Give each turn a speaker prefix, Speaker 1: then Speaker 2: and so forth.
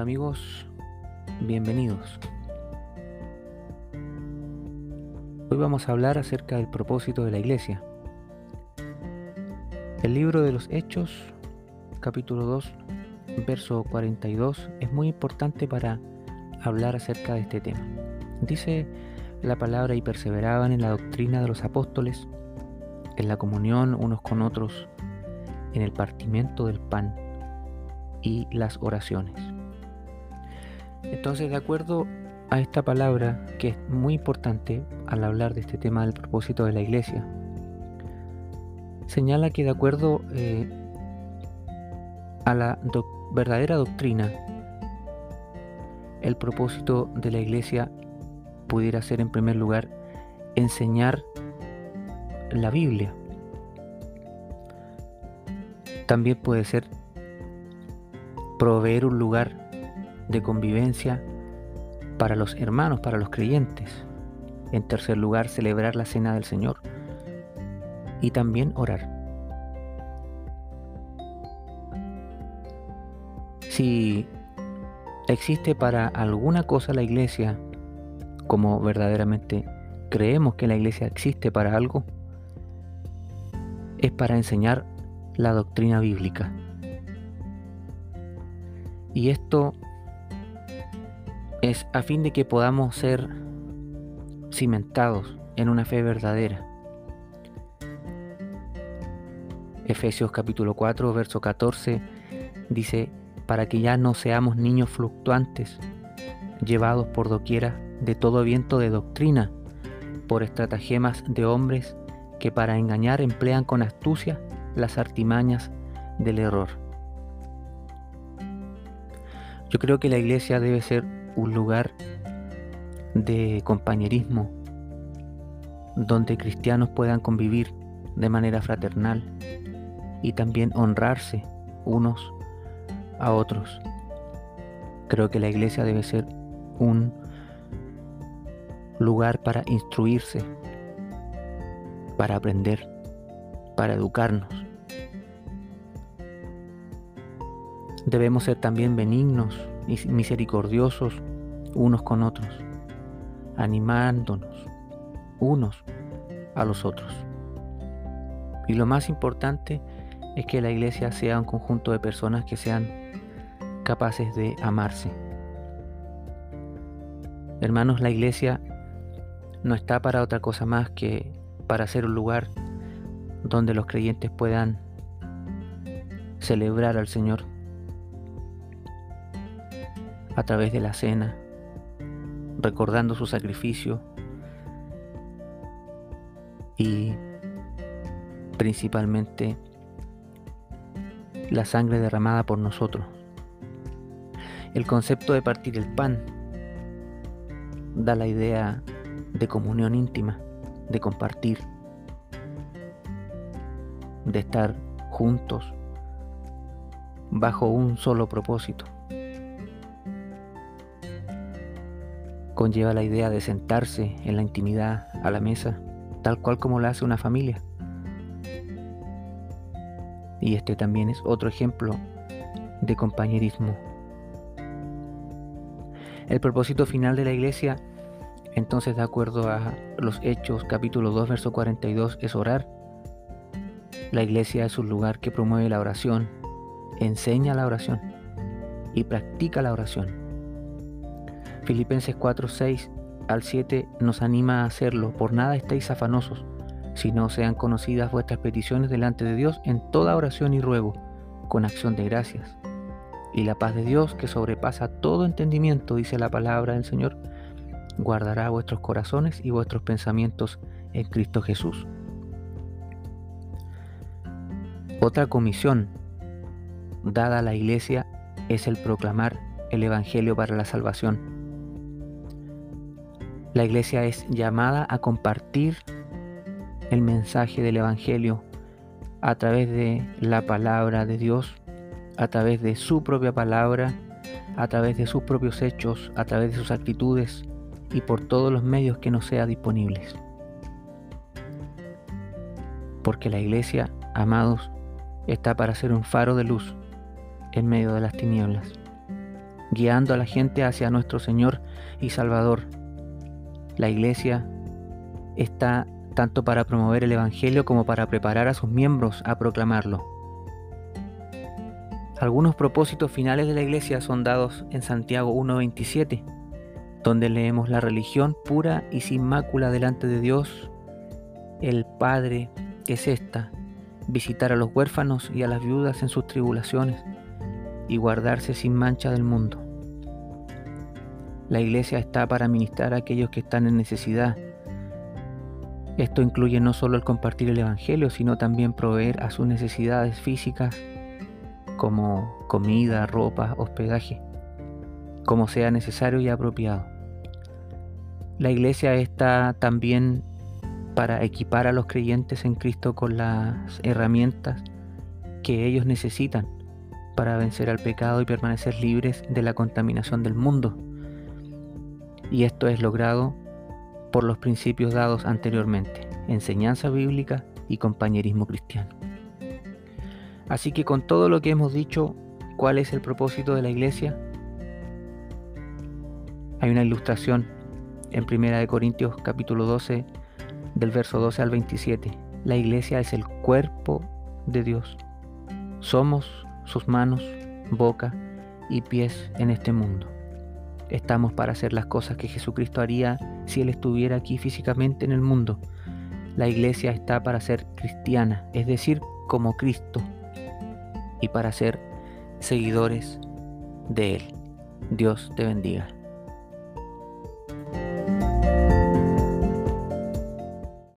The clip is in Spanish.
Speaker 1: Amigos, bienvenidos. Hoy vamos a hablar acerca del propósito de la iglesia. El libro de los Hechos, capítulo 2, verso 42, es muy importante para hablar acerca de este tema. Dice la palabra y perseveraban en la doctrina de los apóstoles, en la comunión unos con otros, en el partimiento del pan y las oraciones. Entonces, de acuerdo a esta palabra, que es muy importante al hablar de este tema del propósito de la iglesia, señala que de acuerdo eh, a la verdadera doctrina, el propósito de la iglesia pudiera ser en primer lugar enseñar la Biblia. También puede ser proveer un lugar de convivencia para los hermanos, para los creyentes. En tercer lugar, celebrar la cena del Señor. Y también orar. Si existe para alguna cosa la iglesia, como verdaderamente creemos que la iglesia existe para algo, es para enseñar la doctrina bíblica. Y esto es a fin de que podamos ser cimentados en una fe verdadera. Efesios capítulo 4, verso 14 dice, para que ya no seamos niños fluctuantes, llevados por doquiera de todo viento de doctrina, por estratagemas de hombres que para engañar emplean con astucia las artimañas del error. Yo creo que la iglesia debe ser un lugar de compañerismo donde cristianos puedan convivir de manera fraternal y también honrarse unos a otros. Creo que la iglesia debe ser un lugar para instruirse, para aprender, para educarnos. Debemos ser también benignos misericordiosos unos con otros, animándonos unos a los otros. Y lo más importante es que la iglesia sea un conjunto de personas que sean capaces de amarse. Hermanos, la iglesia no está para otra cosa más que para ser un lugar donde los creyentes puedan celebrar al Señor a través de la cena, recordando su sacrificio y principalmente la sangre derramada por nosotros. El concepto de partir el pan da la idea de comunión íntima, de compartir, de estar juntos bajo un solo propósito. Conlleva la idea de sentarse en la intimidad a la mesa, tal cual como lo hace una familia. Y este también es otro ejemplo de compañerismo. El propósito final de la iglesia, entonces de acuerdo a los Hechos capítulo 2 verso 42, es orar. La iglesia es un lugar que promueve la oración, enseña la oración y practica la oración. Filipenses 4, 6 al 7 nos anima a hacerlo. Por nada estéis afanosos, sino sean conocidas vuestras peticiones delante de Dios en toda oración y ruego, con acción de gracias. Y la paz de Dios, que sobrepasa todo entendimiento, dice la palabra del Señor, guardará vuestros corazones y vuestros pensamientos en Cristo Jesús. Otra comisión dada a la iglesia es el proclamar el Evangelio para la salvación la iglesia es llamada a compartir el mensaje del Evangelio a través de la palabra de Dios, a través de su propia palabra, a través de sus propios hechos, a través de sus actitudes y por todos los medios que nos sea disponibles. Porque la iglesia, amados, está para ser un faro de luz en medio de las tinieblas. guiando a la gente hacia nuestro Señor y Salvador. La iglesia está tanto para promover el Evangelio como para preparar a sus miembros a proclamarlo. Algunos propósitos finales de la iglesia son dados en Santiago 1.27, donde leemos la religión pura y sin mácula delante de Dios, el Padre es esta, visitar a los huérfanos y a las viudas en sus tribulaciones y guardarse sin mancha del mundo. La iglesia está para ministrar a aquellos que están en necesidad. Esto incluye no solo el compartir el Evangelio, sino también proveer a sus necesidades físicas, como comida, ropa, hospedaje, como sea necesario y apropiado. La iglesia está también para equipar a los creyentes en Cristo con las herramientas que ellos necesitan para vencer al pecado y permanecer libres de la contaminación del mundo. Y esto es logrado por los principios dados anteriormente, enseñanza bíblica y compañerismo cristiano. Así que con todo lo que hemos dicho, ¿cuál es el propósito de la iglesia? Hay una ilustración en 1 Corintios capítulo 12 del verso 12 al 27. La iglesia es el cuerpo de Dios. Somos sus manos, boca y pies en este mundo. Estamos para hacer las cosas que Jesucristo haría si Él estuviera aquí físicamente en el mundo. La iglesia está para ser cristiana, es decir, como Cristo, y para ser seguidores de Él. Dios te bendiga.